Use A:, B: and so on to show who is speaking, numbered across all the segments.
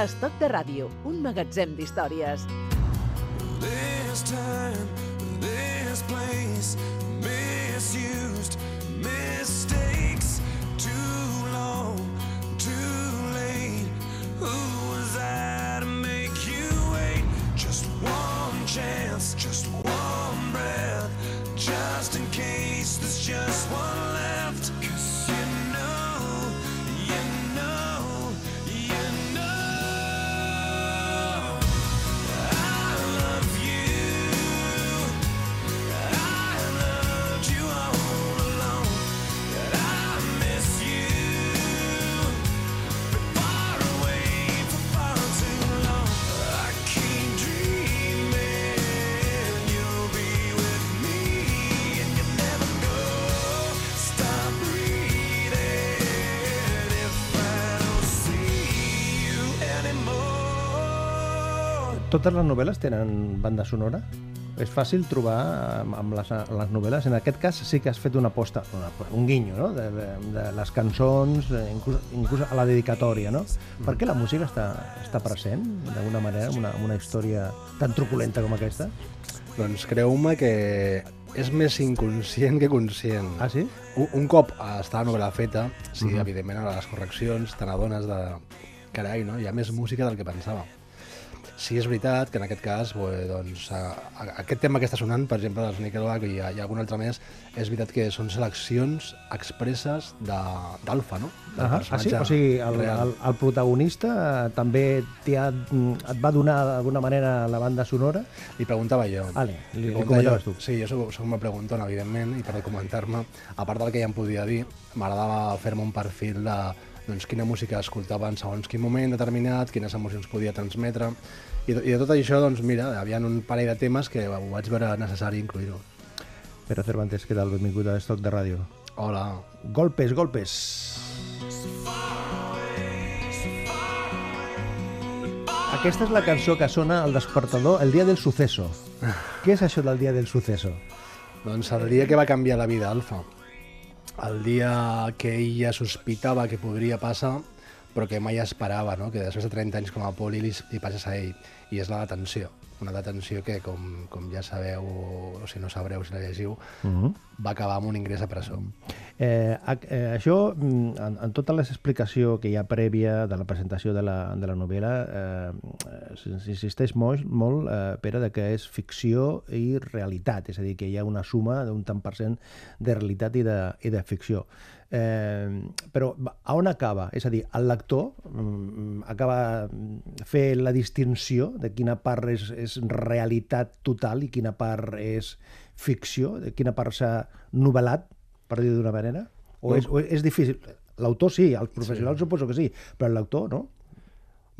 A: Estoc de ràdio, un magatzem d'històries.
B: This time, this place, misused,
C: Totes les novel·les tenen banda sonora? És fàcil trobar amb, amb les, les novel·les. En aquest cas sí que has fet una aposta, una, un guinyo, no? De, de, de les cançons, inclús, inclús a la dedicatòria, no? Per què la música està, està present, d'alguna manera, en una, una història tan truculenta com aquesta?
D: Doncs creu-me que és més inconscient que conscient.
C: Ah, sí?
D: Un, un cop està la novel·la feta, sí, evidentment, a les correccions te n'adones de... Carai, no? Hi ha més música del que pensava. Sí, és veritat que en aquest cas, bé, doncs, a, a, aquest tema que està sonant, per exemple, dels Nickelback i, i algun altre més, és veritat que són seleccions expresses de- d'Alfa, no? Del
C: Ah, ah, sí? O sigui, el,
D: real.
C: el, el protagonista eh, també ha, et va donar d'alguna manera la banda sonora?
D: Li preguntava jo.
C: Vale, li- li
D: preguntava
C: comentaves
D: jo.
C: tu.
D: Sí, jo soc, soc una preguntona, evidentment, i per documentar-me, a part del que ja em podia dir, m'agradava fer-me un perfil de doncs, quina música escoltava en segons quin moment determinat, quines emocions podia transmetre, i, de- i de tot això, doncs mira, hi havia un parell de temes que ho vaig veure necessari incluir-ho.
C: Pere Cervantes, què tal? Benvingut a Estoc de Ràdio.
D: Hola.
C: Golpes, golpes. Aquesta és la cançó que sona al despertador el dia del suceso. Què és això del dia del suceso?
D: Doncs el dia que va canviar la vida Alfa, el dia que ella sospitava que podria passar, però que mai esperava, no? que després de 30 anys com a poli li, li passés a ell, i és la detenció. Una detenció que, com, com ja sabeu, o si no sabreu, si la llegiu, uh -huh. va acabar amb un ingrés a presó.
C: Eh, eh, això, mm, en, en tota l'explicació que hi ha prèvia de la presentació de la, de la novel·la, eh, s'insisteix molt, molt eh, Pere, de que és ficció i realitat, és a dir, que hi ha una suma d'un tant per cent de realitat i de, i de ficció. Eh, però on acaba? És a dir, el lector mm, acaba fer la distinció de quina part és, és realitat total i quina part és ficció, de quina part s'ha novel·lat, per dir d'una manera? O
D: No.
C: és, o és difícil? L'autor sí, els professionals sí. suposo que sí, però el lector no?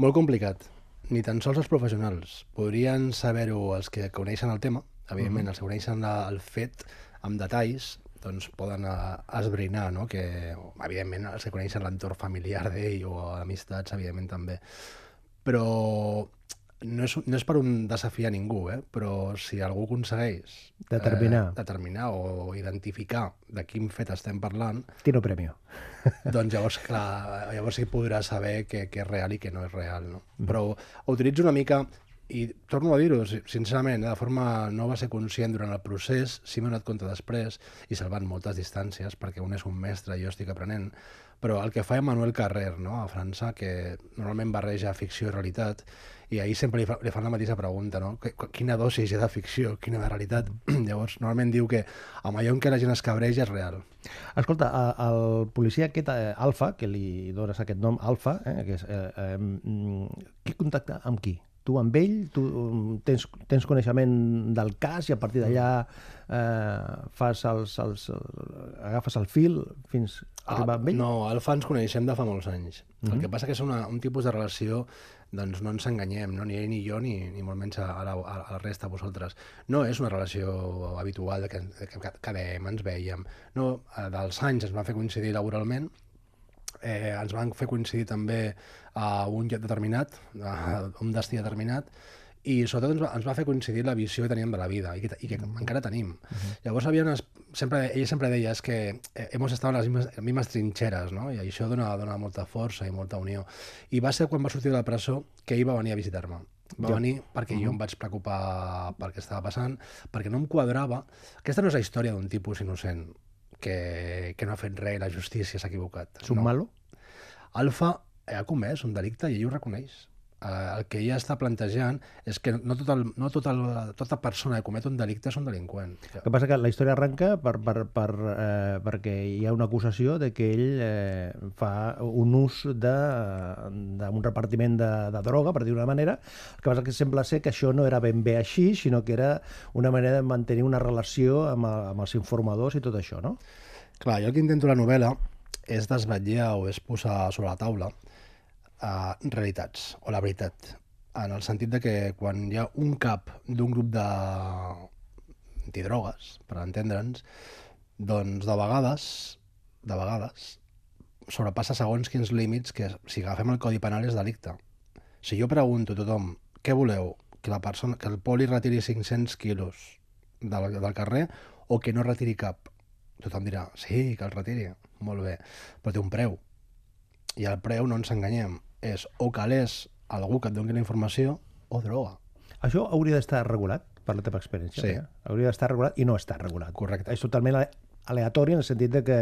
D: Molt complicat. Ni tan sols els professionals. Podrien saber-ho els que coneixen el tema, evidentment, els que coneixen la, el fet amb detalls, doncs poden eh, esbrinar, no? que, evidentment, els que coneixen l'entorn familiar d'ell o amistats, evidentment, també. Però no és, no és per un desafiar ningú, eh? però si algú aconsegueix
C: Determinar.
D: eh, determinar o identificar de quin fet estem parlant,
C: Tino Premio.
D: doncs llavors, clar, llavors sí podrà saber què, què és real i què no és real, no? Però ho utilitzo una mica, i torno a dir-ho, si- sincerament, eh, de forma no va ser conscient durant el procés, sí m'he donat compte després, i salvant moltes distàncies, perquè un és un mestre i jo estic aprenent, però el que fa Emmanuel Carrer, no?, a França, que normalment barreja ficció i realitat, i ahir sempre li, fa, li fan la mateixa pregunta, no? Quina dosis hi ha de ficció, quina de realitat? Llavors, normalment diu que amb allò en què la gent es cabreja és real.
C: Escolta, el policia aquest, eh, Alfa, que li dones aquest nom, Alfa, eh, que és, eh, eh, mm, qui contacta amb qui? Tu amb ell, tu mm, tens, tens coneixement del cas i a partir d'allà eh, fas els, els, agafes el fil fins a arribar amb ell?
D: Ah, No, Alfa ens coneixem de fa molts anys. Mm -hmm. El que passa que és una, un tipus de relació doncs no ens enganyem, no? ni ell ni jo, ni, ni molt menys a, la, a la resta, vosaltres. No és una relació habitual de que, de que quedem, ens veiem. No, eh, dels anys ens va fer coincidir laboralment, eh, ens van fer coincidir també a un lloc determinat, a un destí determinat, i sobretot ens va, ens va fer coincidir la visió que teníem de la vida i que, i que encara tenim. Llavors havia unes, sempre, ella sempre deia és que eh, hemos estado en les mismes, mismes trinxeres, no? i això dona, dona molta força i molta unió. I va ser quan va sortir de la presó que ell va venir a visitar-me. Va
C: Jo.
D: venir perquè jo em vaig preocupar pel que estava passant, perquè no em quadrava... Aquesta no és la història d'un tipus innocent que, que no ha fet res i la justícia s'ha equivocat.
C: És un
D: no.
C: malo?
D: Alfa ha comès un delicte i ell ho reconeix. Uh, el que ella està plantejant és que no, tot el, no tot el, tota persona que comet un delicte és un delinqüent.
C: El que passa que la història arranca per, per, per, eh, perquè hi ha una acusació de que ell eh, fa un ús d'un repartiment de, de droga, per dir una manera. El que passa que sembla ser que això no era ben bé així, sinó que era una manera de mantenir una relació amb, el- amb els informadors i tot això, no?
D: Clar, jo el que intento la novel·la és desvetllar o és posar sobre la taula uh, realitats, o la veritat, en el sentit de que quan hi ha un cap d'un grup de antidrogues, per entendre'ns, doncs de vegades, de vegades, sobrepassa segons quins límits que si agafem el Codi Penal és delicte. Si jo pregunto a tothom què voleu, que, la persona, que el poli retiri 500 quilos del, del carrer o que no retiri cap, tothom dirà, sí, que el retiri, molt bé, però té un preu. I el preu, no ens enganyem, és o calés algú que et doni la informació o droga.
C: Això hauria d'estar regulat, per la teva experiència.
D: Sí.
C: Rea? Hauria d'estar regulat i no està regulat.
D: Correcte.
C: És totalment aleatori en el sentit de que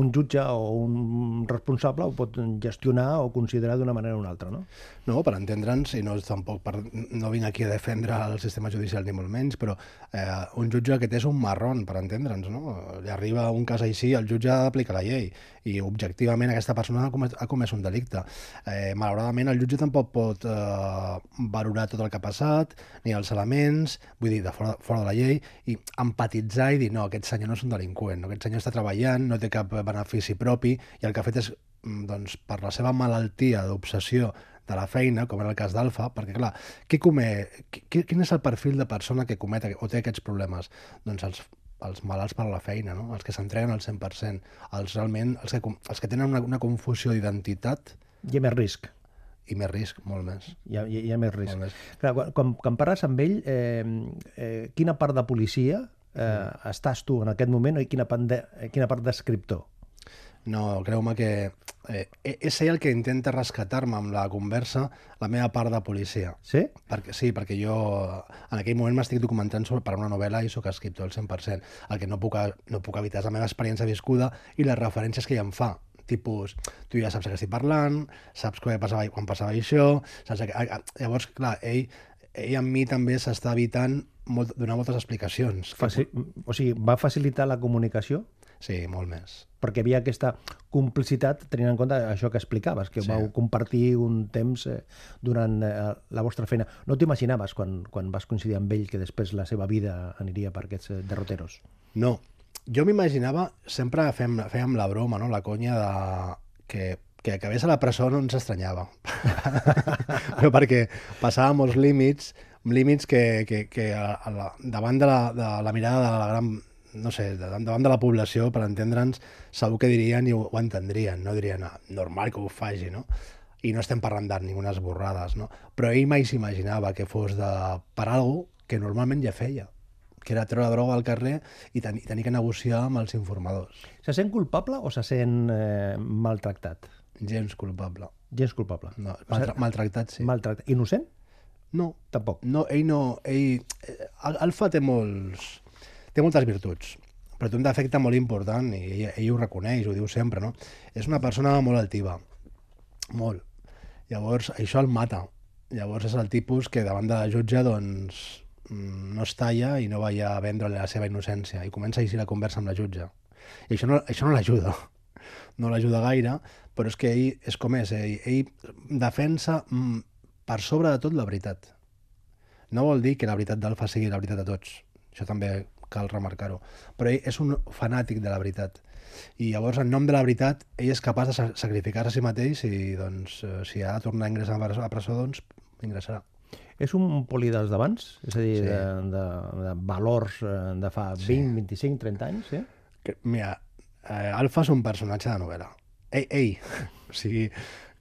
C: un jutge o un responsable ho pot gestionar o considerar d'una manera o una altra, no?
D: No, per entendre'ns, i no és tampoc per, no vinc aquí a defendre el sistema judicial ni molt menys, però eh, un jutge que és un marrón, per entendre'ns, no? Li arriba un cas així, el jutge ha d'aplicar la llei, i objectivament aquesta persona ha comès, ha comès un delicte. Eh, malauradament el jutge tampoc pot eh, valorar tot el que ha passat, ni els elements, vull dir, de fora, fora de la llei, i empatitzar i dir, no, aquest senyor no és un delinqüent, no, aquest senyor està treballant, no té cap benefici propi, i el que ha fet és, mm, doncs, per la seva malaltia d'obsessió de la feina, com era el cas d'Alfa, perquè, clar, qui come, qui, quin és el perfil de persona que comet o té aquests problemes? Doncs els, els malalts per a la feina, no? els que s'entreguen al 100%, els realment, els que, els que tenen una, una confusió d'identitat
C: ha més risc.
D: i més risc, molt més.
C: Hi ha, hi ha- hi ha més risc.
D: Molt més.
C: Clar, quan, quan, quan parles amb ell, eh, eh, quina part de policia eh, estàs tu en aquest moment i quina quina part d'escriptor?
D: No, creu-me que eh, és ell el que intenta rescatar-me amb la conversa la meva part de policia.
C: Sí?
D: Perquè, sí, perquè jo en aquell moment m'estic documentant sobre, per una novel·la i sóc escriptor al 100%. El que no puc, no puc evitar és la meva experiència viscuda i les referències que ell em fa. Tipus, tu ja saps què estic parlant, saps què passava, quan passava això... Saps que, llavors, clar, ell, ell amb mi també s'està evitant molt, donar moltes explicacions.
C: Faci... O sigui, va facilitar la comunicació
D: Sí, molt més.
C: perquè havia aquesta complicitat tenint en compte això que explicaves, que
D: Sí.
C: vau compartir un temps eh, durant eh, la vostra feina. No t'imaginaves quan, quan vas coincidir amb ell que després la seva vida aniria per aquests eh, derroteros?
D: No, jo m'imaginava, sempre fem, fèiem la broma, no? la conya de que, que acabés a la presó no ens estranyava. Però perquè passava molts límits, límits que, que, que a, a la, davant de la, de la mirada de la gran no sé, davant de la població, per entendre'ns, segur que dirien i ho, ho entendrien, no dirien, ah, normal que ho faci, no? I no estem parlant de ningunes borrades, no? Però ell mai s'imaginava que fos de, per algo que normalment ja feia, que era treure droga al carrer i, ten i tenir que negociar amb els informadors.
C: Se sent culpable o se sent eh, maltractat?
D: Gens culpable.
C: Gens culpable.
D: No, maltra maltractat, sí.
C: Maltractat. Innocent?
D: No,
C: Tampoc.
D: no, ell no... Ell, eh, Al- Alfa té molts... Té moltes virtuts, però té un defecte molt important i ell, ell ho reconeix, ho diu sempre, no? És una persona molt altiva, molt. Llavors, això el mata. Llavors és el tipus que davant de la jutge, doncs, mm, no es talla i no va a vendre la seva innocència i comença així la conversa amb la jutge. I això no, això no l'ajuda. No l'ajuda gaire, però és que ell és com és. Ell, ell defensa mm, per sobre de tot la veritat. No vol dir que la veritat d'Alfa sigui la veritat de tots. Això també cal remarcar-ho. Però ell és un fanàtic de la veritat. I llavors, en nom de la veritat, ell és capaç de sa- sacrificar-se a si mateix i, doncs, eh, si ha de tornar a ingressar a presó- doncs, ingressarà.
C: És un poli dels d'abans? És a dir,
D: Sí.
C: sí. de, de, de valors eh, de fa 20, 25, 30 anys, sí?
D: Mira, eh, Alfa és un personatge de novel·la. Ei, ei, o sigui,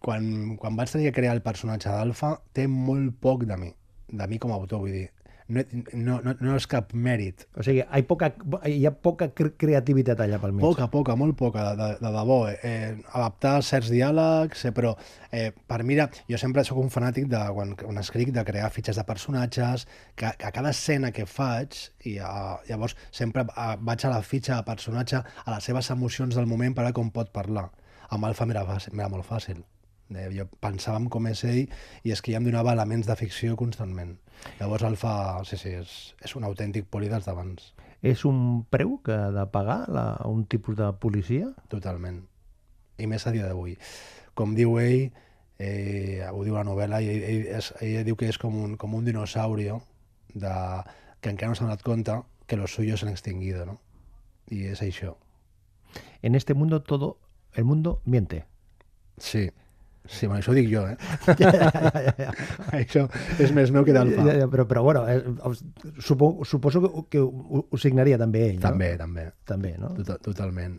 D: quan, quan vaig tenir que crear el personatge d'Alfa, té molt poc de mi. de mi com a autor, vull dir, no, no, no, no és cap mèrit.
C: O sigui, hi ha poca, hi ha poca cre- creativitat allà pel mig.
D: Poca, poca, molt poca, de, de, de debò. Eh, adaptar certs diàlegs, eh, però eh, per mi, era- jo sempre sóc un fanàtic de, quan, quan escric, de crear fitxes de personatges, que, que a cada escena que faig, i uh, llavors sempre uh, vaig a la fitxa de personatge, a les seves emocions del moment per a com pot parlar. Amb Alfa m'era molt fàcil. Eh, jo pensava en com és ell i és que ja em donava elements de ficció constantment. Llavors Alfa, sí, sí, és, és un autèntic poli dels d'abans.
C: És un preu que ha de pagar la, un tipus de policia?
D: Totalment. I més a dia d'avui. Com diu ell, eh, ho diu la novel·la, i ell, ell, és, ell diu que és com un, com un dinosaurio de, que encara no s'ha donat compte que los suyos se han extinguido, no? I és això.
C: En este mundo todo, el mundo miente.
D: Sí. Sí, bueno, això ho dic jo, eh? això és més meu que d'Alfa.
C: Ja, ja, però, però bueno, eh, supo, suposo que, que ho, ho signaria també ell,
D: També,
C: no?
D: també.
C: També, no?
D: Tot, totalment.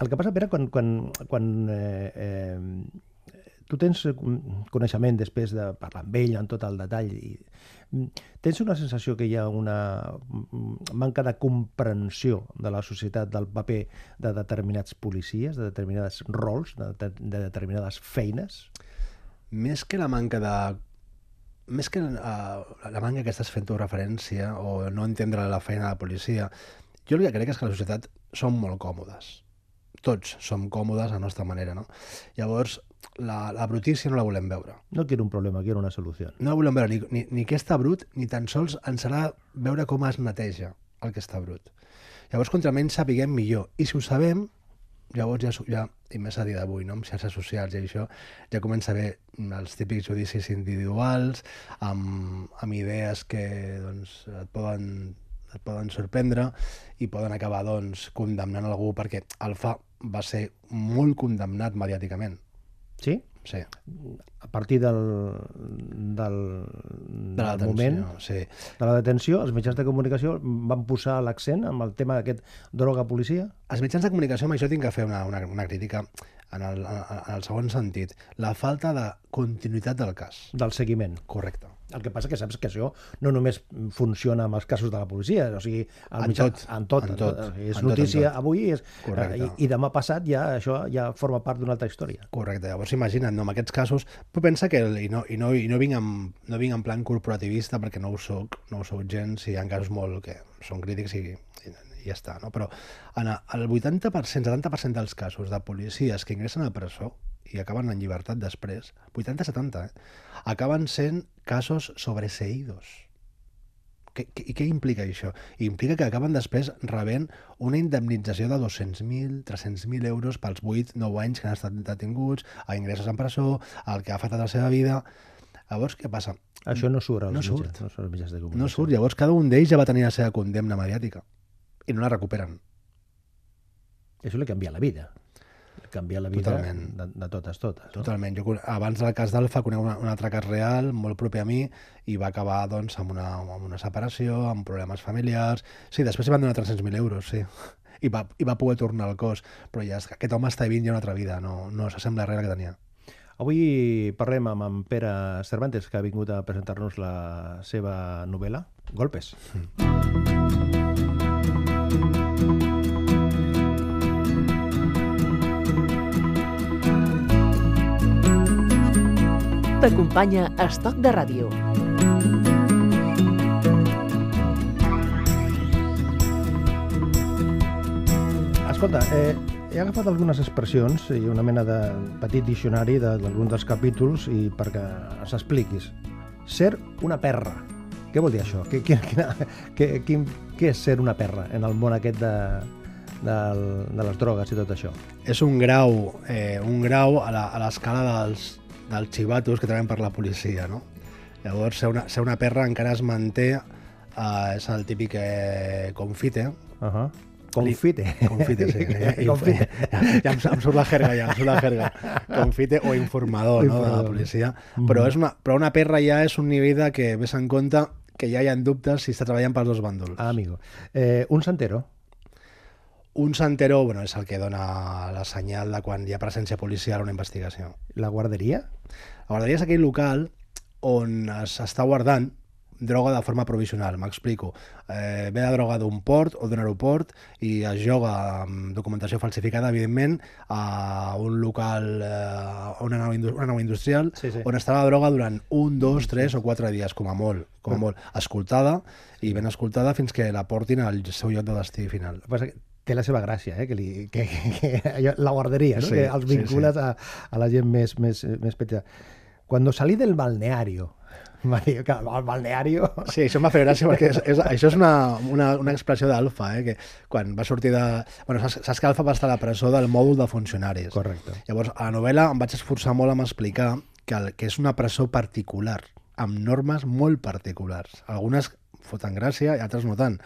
C: El que passa, Pere, quan, quan, quan eh, eh, tu tens coneixement després de parlar amb ell en tot el detall, i, tens una sensació que hi ha una mm, manca de comprensió de la societat del paper de determinats policies, de determinats rols, de, de, de determinades feines?
D: Més que la manca de més que uh, la manca que estàs fent tu referència o no entendre la feina de la policia, jo el que crec és que la societat som molt còmodes. Tots som còmodes a la nostra manera, no? Llavors, la, la brutícia no la volem veure.
C: No quiero un problema, quiero una solució.
D: No la volem veure ni, ni, ni que està brut, ni tan sols ens serà veure com es neteja el que està brut. Llavors, contra menys sapiguem millor. I si ho sabem, llavors ja, ja i més a dia d'avui, no? amb xarxes socials i això, ja comença a haver els típics judicis individuals, amb, amb idees que doncs, et, poden, et poden sorprendre i poden acabar doncs, condemnant algú perquè Alfa va ser molt condemnat mediàticament.
C: Sí?
D: Sí,
C: A partir del, del,
D: de
C: del moment
D: Sí.
C: de la detenció, els mitjans de comunicació van posar l'accent amb el tema d'aquest droga-policia?
D: Els mitjans de comunicació, amb això tinc que fer una, una, una crítica en el, en el segon sentit. La falta de continuïtat del cas.
C: del seguiment.
D: Correcte.
C: El que passa que saps que això no només funciona amb els casos de la policia, o sigui,
D: En
C: mitjà-
D: tot,
C: en tot, en
D: tot,
C: tot. És
D: en tot,
C: notícia
D: en tot.
C: avui és,
D: Correcte.
C: eh, i, i demà passat ja això ja forma part d'una altra història.
D: Correcte. Llavors, imagina't, no, en aquests casos, però pensa que, i no, i no, i no, vinc amb, no vinc en plan corporativista perquè no ho soc, no ho soc gens, i ha casos molt que són crítics i, i, i ja està, no? però en el 80%, 70% dels casos de policies que ingressen a presó i acaben en llibertat després, 80-70, eh? acaben sent casos sobreseïdos. Què, què, I què implica això? Implica que acaben després rebent una indemnització de 200.000, 300.000 euros pels 8-9 anys que han estat detinguts, a ingressos en presó, el que ha afectat la seva vida... Llavors, què passa?
C: Això no surt als
D: No
C: mitjans,
D: surt.
C: no surt als mitjans de comunicació.
D: No surt. Llavors, cada un d'ells ja va tenir la seva condemna mediàtica i no la recuperen.
C: Això li canvia la vida. Canvia la vida
D: Totalment.
C: de, de totes, totes. No?
D: Totalment. Jo, abans del cas d'Alfa, conec una, un altre cas real, molt proper a mi, i va acabar doncs, amb, una, amb una separació, amb problemes familiars... Sí, després li van donar 300.000 euros, sí. I va, I va poder tornar al cos. Però ja és que aquest home està vivint ja una altra vida, no, no s'assembla a res que tenia.
C: Avui parlem amb en Pere Cervantes, que ha vingut a presentar-nos la seva novel·la, Golpes.
A: T'acompanya Estoc de Ràdio.
C: Escolta, eh, he agafat algunes expressions i una mena de petit diccionari de- d'alguns dels capítols i perquè s'expliquis. Ser una perra. Què vol dir això? Què, quina, quina, què, quin, què és ser una perra en el món aquest de, del, de les drogues i tot això?
D: És un grau, eh, un grau a la- a l'escala dels, dels xivatos que treballen per la policia, no? Llavors, ser una, ser una perra encara es manté, eh, és el típic eh, confite,
C: Uh -huh. Confite.
D: Confite, sí. Ja,
C: Confite.
D: Ja, ja em, em surt la jerga, ja, em surt la jerga. Confite o informador, no, de la policia. Però, és una, però una perra ja és un nivell de que ves en compte que ja hi ha dubtes si està treballant pels dos bàndols.
C: Ah, amigo. Eh, un santero.
D: Un santero bueno, és el que dona la senyal de quan hi ha presència policial a una investigació.
C: La guarderia.
D: La guarderia és aquell local on es està guardant droga de forma provisional, m'explico. Eh, ve la droga d'un port o d'un aeroport i es joga amb documentació falsificada, evidentment, a un local, eh, a una nau, una nau industrial,
C: Sí, sí.
D: on estarà la droga durant un, dos, tres o quatre dies, com a molt, com a molt, escoltada i ben escoltada fins que la portin al seu lloc de destí final.
C: Té la seva gràcia, eh? que, li, que, que, que la guarderia, no?
D: Sí,
C: que els
D: sí,
C: vincules A, a la gent més, més, més petita. Cuando salí del balneario, va dir que el balneario...
D: Sí, això em va fer gràcia perquè és, és, això és una, una, una expressió d'Alfa, eh? que quan va sortir de... Bueno, saps, saps que Alfa va estar a la presó del mòdul de funcionaris.
C: Correcte.
D: Llavors, a la novel·la em vaig esforçar molt en explicar que, el, que és una presó particular, amb normes molt particulars. Algunes foten gràcia i altres no tant.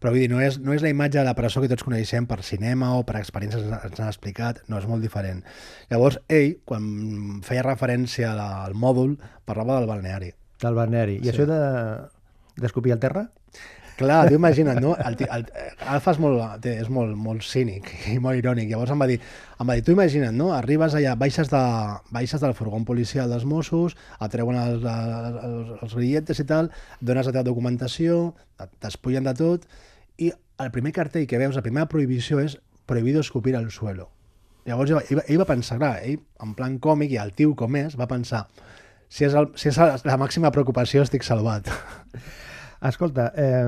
D: Però vull dir, no és, no és la imatge de la presó que tots coneixem per cinema o per experiències que ens han explicat, no, és molt diferent. Llavors, ell, quan feia referència al mòdul, parlava del balneari.
C: Del balneari. I
D: Sí.
C: això de d'escopir al terra?
D: Clar, tu imagina't, no? El, ti- el, Alfa és molt, és molt, molt cínic i molt irònic. Llavors em va dir, em va dir tu imagina't, no? Arribes allà, baixes, de, baixes del furgó policial dels Mossos, et treuen els, els, els grilletes i tal, dones la teva documentació, t'espullen de tot, i el primer cartell que veus, la primera prohibició és prohibido escupir al suelo. Llavors ell, va- ell va pensar, clar, ell, en plan còmic, i el tio com és, va pensar, si és, el, si és la màxima preocupació estic salvat.
C: Escolta, eh,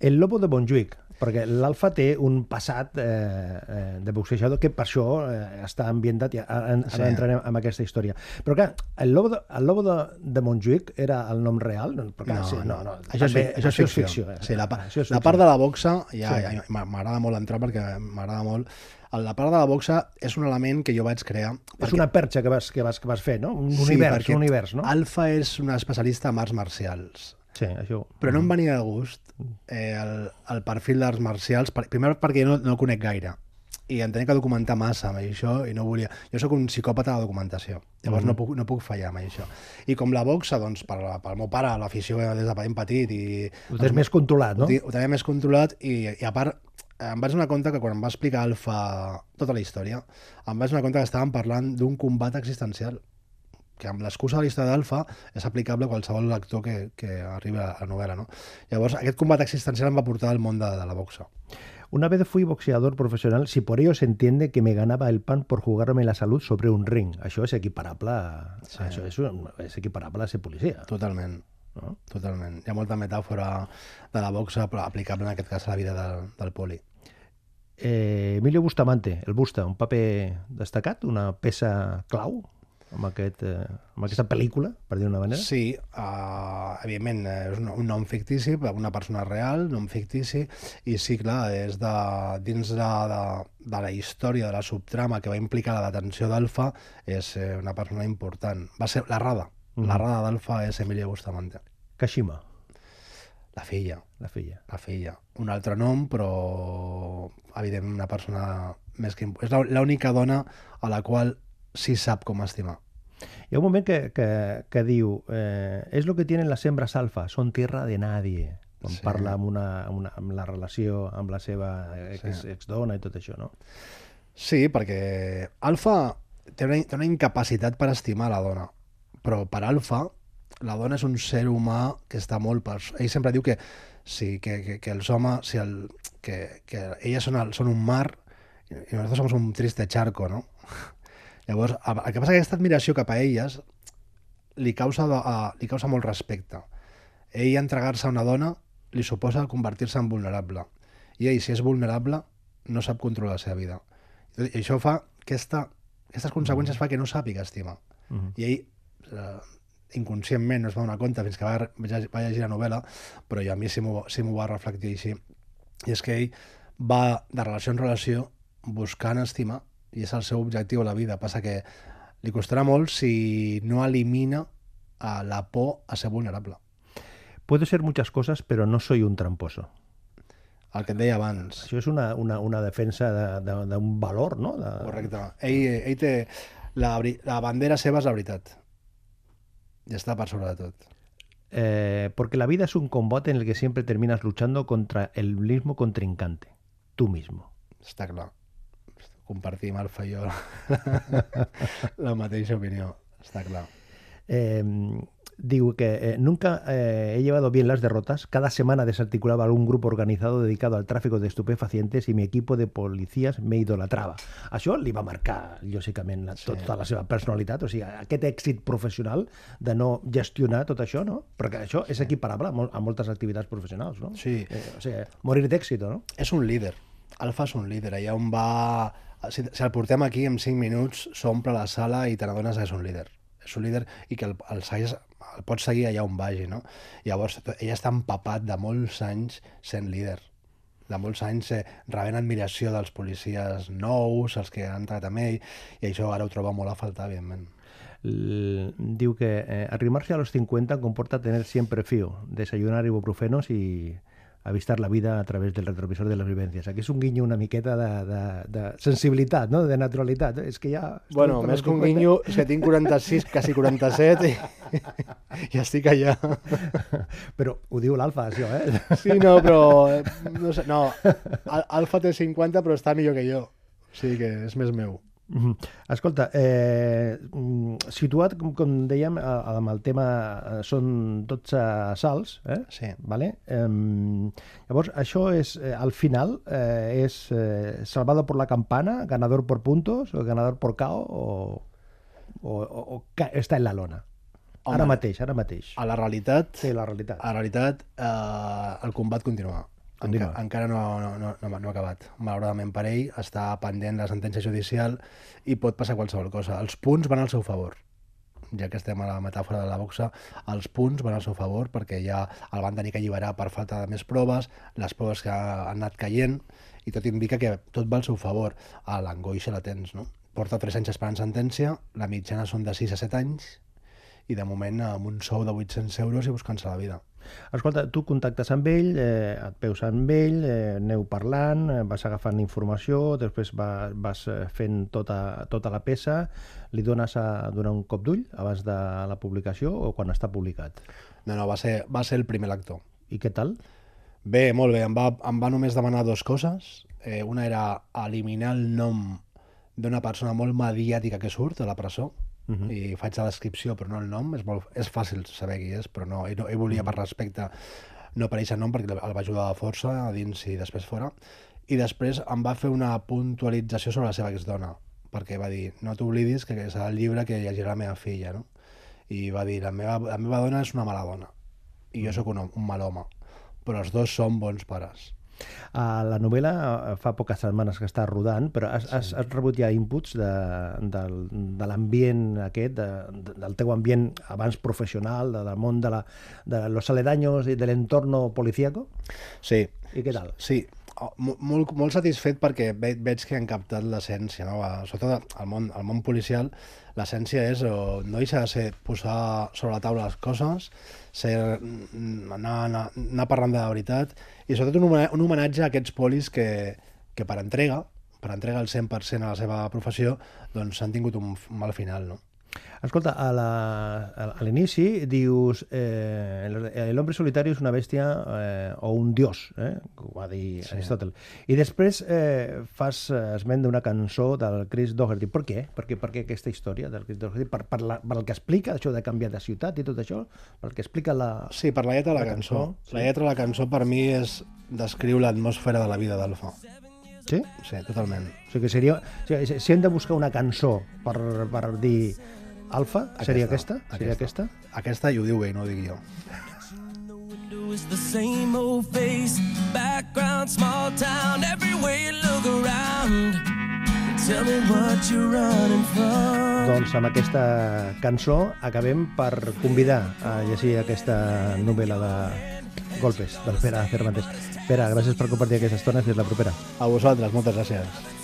C: el Lobo de Montjuïc, perquè l'Alfa té un passat eh, eh, de boxejador que per això eh, està ambientat i ara, ara
D: Sí.
C: entrarem en aquesta història. Però clar, el Lobo de, el Lobo de, de Montjuïc era el nom real? No, perquè, sí, no, no,
D: Això, és,
C: també-
D: fi- això, és ficció.
C: eh?
D: Sí, la, pa-
C: Això és
D: la
C: ficció.
D: part de la boxa, ja,
C: Sí.
D: ja m'a- m'agrada molt entrar perquè m'agrada molt. La part de la boxa és un element que jo vaig crear.
C: És una perxa que vas, que vas, que vas fer, no? Un
D: Sí,
C: univers,
D: perquè
C: un univers, no?
D: Alfa és una especialista en arts marcials.
C: Sí, això.
D: Però no em venia de gust eh, el, el perfil d'arts marcials, per, primer perquè no, no el conec gaire i em tenia que documentar massa amb això i no volia... Jo sóc un psicòpata de documentació, llavors no, puc, no puc fallar amb això. I com la boxa, doncs, per, pel meu pare, l'afició des de ben petit i...
C: Ho tens més controlat, no?
D: Ho, ho tenia més controlat i, i a part em vaig donar compte que quan em va explicar Alfa tota la història, em vaig donar compte que estàvem parlant d'un combat existencial que amb l'excusa de la història d'Alfa és aplicable a qualsevol lector que, que arribi a la novel·la. No? Llavors, aquest combat existencial em va portar al món de, de la boxa.
C: Una vez fui boxeador profesional, si por ello se entiende que me ganaba el pan por jugarme la salud sobre un ring. Això és equiparable a,
D: Sí.
C: això és, un, és equiparable a ser policia.
D: Totalment.
C: No?
D: Totalment. Hi ha molta metàfora de la boxa però aplicable en aquest cas a la vida del, del poli.
C: Eh, Emilio Bustamante, el Busta, un paper destacat, una peça clau amb, aquest, eh, amb aquesta pel·lícula, per dir d'una manera.
D: Sí, uh, evidentment, eh, és un, un nom fictici, una persona real, nom fictici, i sí, clar, és de, dins de, de, de la història, de la subtrama que va implicar la detenció d'Alfa, és eh, una persona important. Va ser la Rada. La Rada d'Alfa és Emilio Bustamante.
C: Kashima,
D: La filla,
C: la filla.
D: la filla. Un altre nom, però evidentment una persona més que... És la- l'única dona a la qual sí sap com estimar.
C: Hi ha un moment que, que, que diu eh, és lo que tienen las hembras alfa, son tierra de nadie. Quan
D: Sí.
C: parla amb, una, amb, una, amb la relació amb la seva ex,
D: Sí.
C: exdona i tot això, no?
D: Sí, perquè Alfa té una, té una incapacitat per estimar la dona, però per Alfa la dona és un ser humà que està molt per... Ell sempre diu que, sí, que, que, que els homes, si el, que, que elles són, el, són un mar i nosaltres som un triste charco, no? Llavors, el que passa que aquesta admiració cap a elles li causa, de, a, li causa molt respecte. Ell entregar-se a una dona li suposa convertir-se en vulnerable. I ell, si és vulnerable, no sap controlar la seva vida. I això fa aquesta, aquestes conseqüències fa que no sàpiga estimar.
C: Mhm.
D: I ell, eh, inconscientment, no es va donar compte fins que va, va, llegir la novel·la, però jo a mi sí m'ho sí m'ho va reflectir així. I és que ell va de relació en relació buscant estimar, i és el seu objectiu a la vida. Passa que li costarà molt si no elimina a la por a ser vulnerable.
C: Puedo ser muchas cosas, pero no soy un tramposo.
D: El que et deia abans.
C: Això és una, una, una defensa de- de- d'un valor, no? De...
D: Correcte. Ell, ell té... La, la bandera seva és la veritat. I està per sobre de tot.
C: Eh, porque la vida es un combate en el que siempre terminas luchando contra el mismo contrincante, tú mismo.
D: Està clar. Compartim Alfa i jo la mateixa opinió. Està clar.
C: Eh, Digo que eh, nunca eh, he llevado bien las derrotas. Cada semana desarticulaba algún grupo organizado dedicado al tráfico de estupefacientes y mi equipo de policías me idolatrava. Això li va marcar, lògicament, la,
D: Sí.
C: tota la seva personalitat. O sigui, aquest èxit professional de no gestionar tot això, no? Perquè això és equiparable a, mol a moltes activitats professionals, no?
D: Sí.
C: Eh, o sigui, morir d'èxit, no?
D: És un líder. Alfa és un líder. Allà on va... Si, si el portem aquí en 5 minuts, s'omple la sala i te n'adones que és un líder. És un líder i que el, el, segueix, el pots seguir allà on vagi, no? Llavors, ell està empapat de molts anys sent líder de molts anys eh, rebent admiració dels policies nous, els que han entrat amb ell, i això ara ho troba molt a faltar, evidentment.
C: L- diu que eh, arrimarse a los 50 comporta tener siempre fío, desayunar ibuprofenos y avistar la vida a través del retrovisor de las vivencias. Aquí és un guinyo una miqueta de, de, de sensibilitat, no? de naturalitat. És que ja...
D: Bueno, més que un
C: 50.
D: guinyo, és que tinc 46, quasi 47, i, i estic allà.
C: Però ho diu l'Alfa, això, eh?
D: Sí, no, però... eh, No sé, no, Al- Alfa té 50, però està millor que jo. O sigui que és més meu.
C: Escolta, eh, mm, situat, com, com dèiem, amb el tema, eh, són 12 salts, eh?
D: Sí.
C: Vale? Eh, llavors, això és, eh, al final, eh, és eh, salvado por la campana, ganador por puntos, o ganador por KO, o, o, o, o està en la lona?
D: Home,
C: ara mateix, ara mateix.
D: A la realitat,
C: Sí, la realitat.
D: a la realitat, eh, el combat continua. Enca, encara no, no, no, no, no ha acabat. Malauradament per ell, està pendent la sentència judicial i pot passar qualsevol cosa. Els punts van al seu favor. Ja que estem a la metàfora de la boxa, els punts van al seu favor perquè ja el van tenir que alliberar per falta de més proves, les proves que han anat caient, i tot indica que tot va al seu favor. A l'angoixa la tens, no? Porta 3 anys esperant sentència, la mitjana són de 6 a 7 anys, i de moment amb un sou de 800 euros i buscant-se la vida.
C: Escolta, tu contactes amb ell, eh, et veus amb ell, eh, aneu parlant, eh, vas agafant informació, després va, vas eh, fent tota, tota la peça, li dones a donar un cop d'ull abans de la publicació o quan està publicat?
D: No, no, va ser, va ser el primer lector.
C: I què tal?
D: Bé, molt bé, em va, em va només demanar dues coses. Eh, una era eliminar el nom d'una persona molt mediàtica que surt a la presó, uh -huh. i faig la descripció però no el nom, és, molt, és fàcil saber qui és, però no, ell, no, ell volia per respecte no aparèixer el nom perquè el va ajudar de força a dins i després fora, i després em va fer una puntualització sobre la seva exdona, perquè va dir, no t'oblidis que serà el llibre que llegirà la meva filla, no? I va dir, la meva, la meva dona és una mala dona, i jo sóc un, un mal home, però els dos són bons pares.
C: A la novel·la eh, fa poques setmanes que està rodant, però has, has, has rebut ja inputs de, del, de l'ambient aquest, de, de, del teu ambient abans professional, de, del món de, la, de los aledaños i de l'entorno policíaco?
D: Sí,
C: I què tal?
D: Sí, molt, molt satisfet perquè ve, veig que han captat l'essència, no? Eh, sobretot al món, al món policial, l'essència és, o, no deixa de ser posar sobre la taula les coses, ser, mm, anar, anar, anar parlant de la veritat, i sobretot un, un homenatge a aquests polis que, que per entrega, per entrega el 100% a la seva professió, doncs han tingut un mal final, no?
C: Escolta, a l'inici dius eh, hombre solitario és una bèstia eh, o un dios, eh, ho va dir sí. Aristòtel. I després eh, fas eh, esment d'una cançó del Chris Doherty. Per què? Per què, per què aquesta història del Chris Doherty? Per, per, la, per el que explica, això de canviar de ciutat i tot això? Per el que explica la...
D: Sí, per la lletra de la,
C: La
D: cançó.
C: cançó,
D: La lletra de la cançó per mi és descriu l'atmosfera de la vida d'Alfa.
C: Sí?
D: Sí, totalment.
C: O sigui que seria... O sigui, si hem de buscar una cançó per, per dir alfa, seria aquesta? Seria aquesta?
D: Aquesta i ho diu ell, no ho dic jo.
B: Is the same old face, background, small town. Everywhere you look around, tell me what you're running from.
C: Doncs amb aquesta cançó acabem per convidar a llegir aquesta novel·la de Golpes, del Pere Cervantes. Pere, gràcies per compartir aquesta estona, fins la propera.
D: A vosaltres, moltes gràcies.